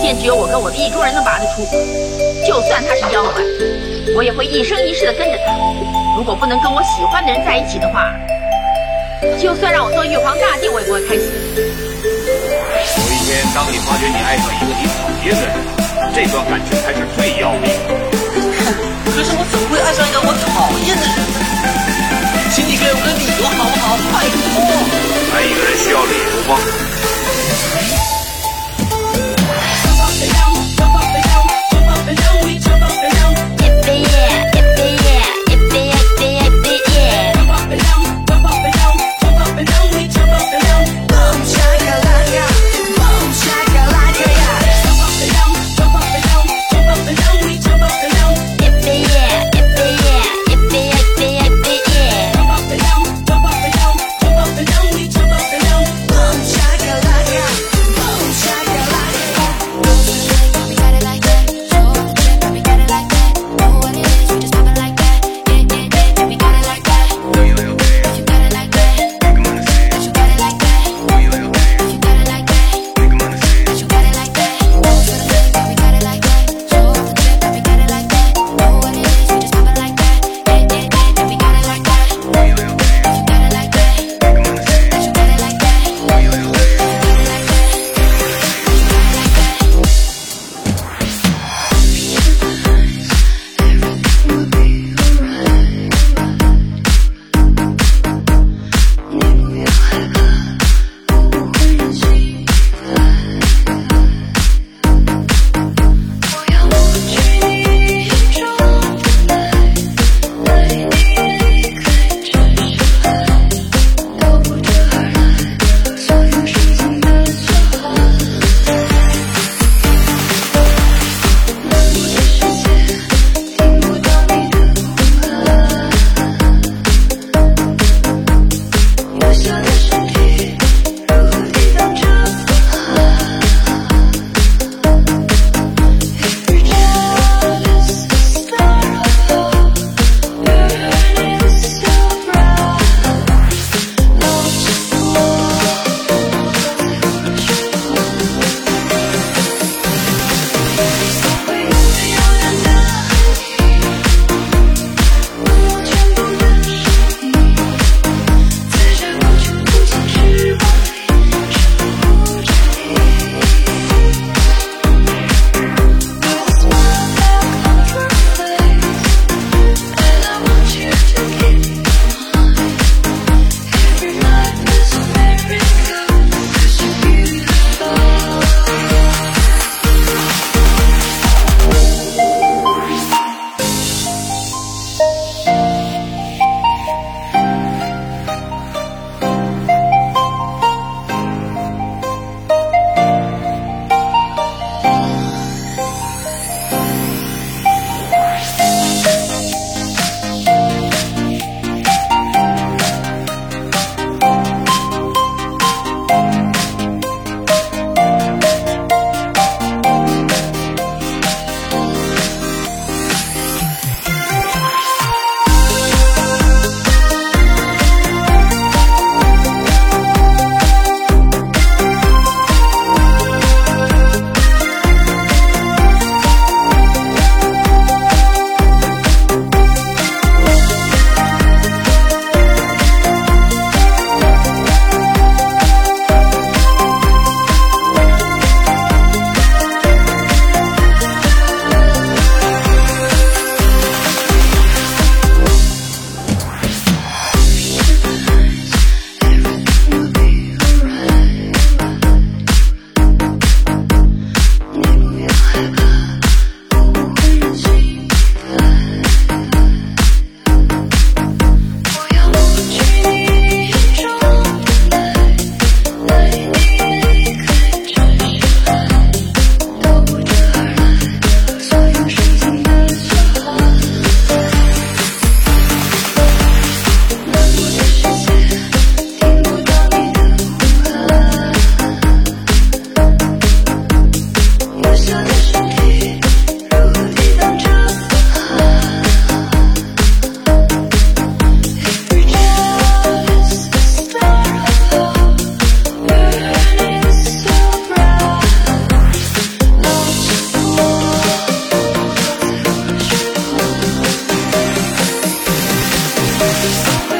见只有我跟我的意中人能拔得出，就算他是妖怪，我也会一生一世的跟着他。如果不能跟我喜欢的人在一起的话，就算让我做玉皇大帝，我也不会开心。有一天，当你发觉你爱上一个你讨厌的人，这段感情才是最要命的。可是我怎么会爱上一个我讨厌的人呢？请你给我个理由好不好？拜托。爱一个人需要理由吗？Peace.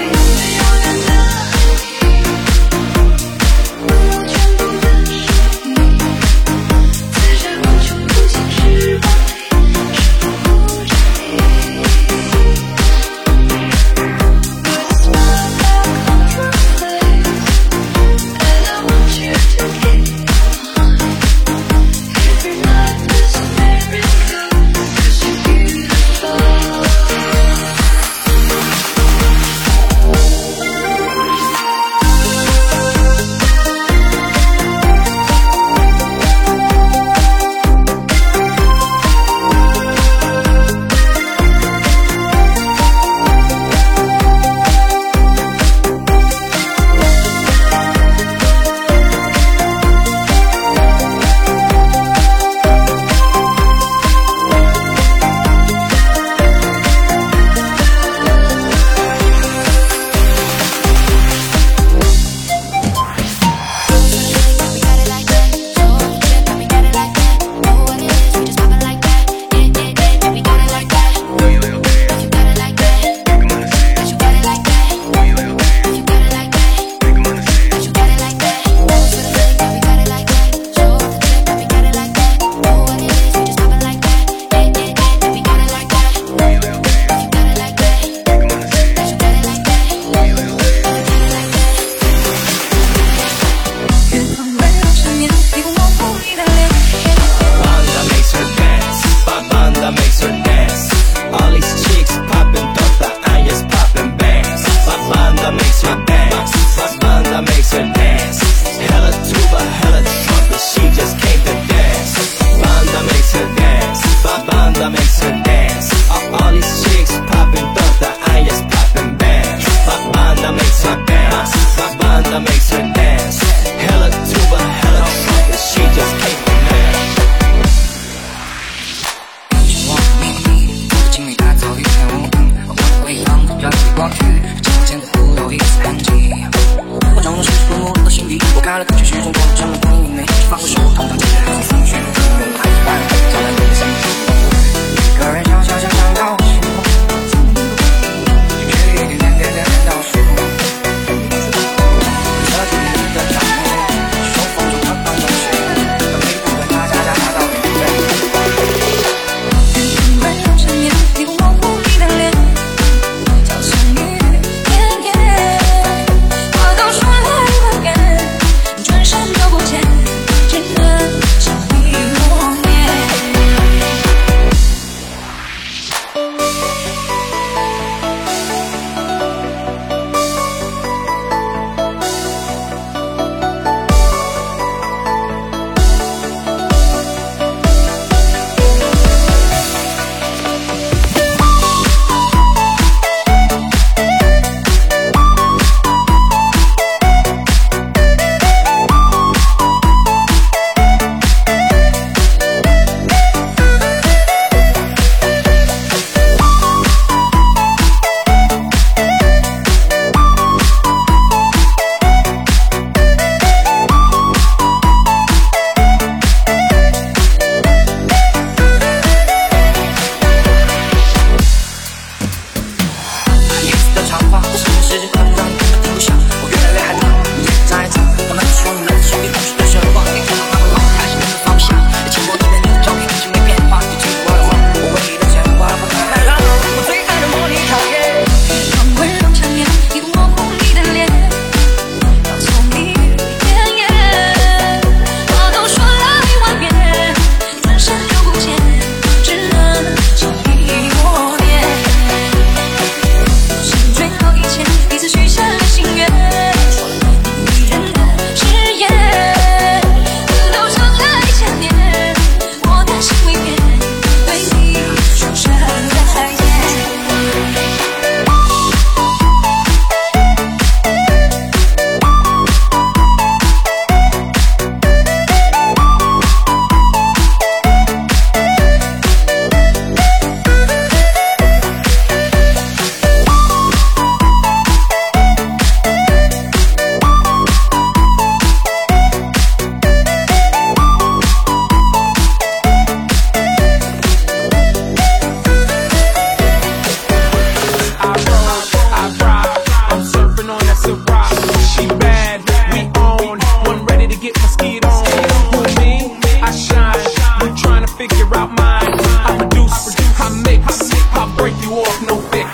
I'm trying to figure out mine. I produce, I, produce, I mix, I break you off, no fix.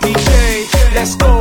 DJ, let's go.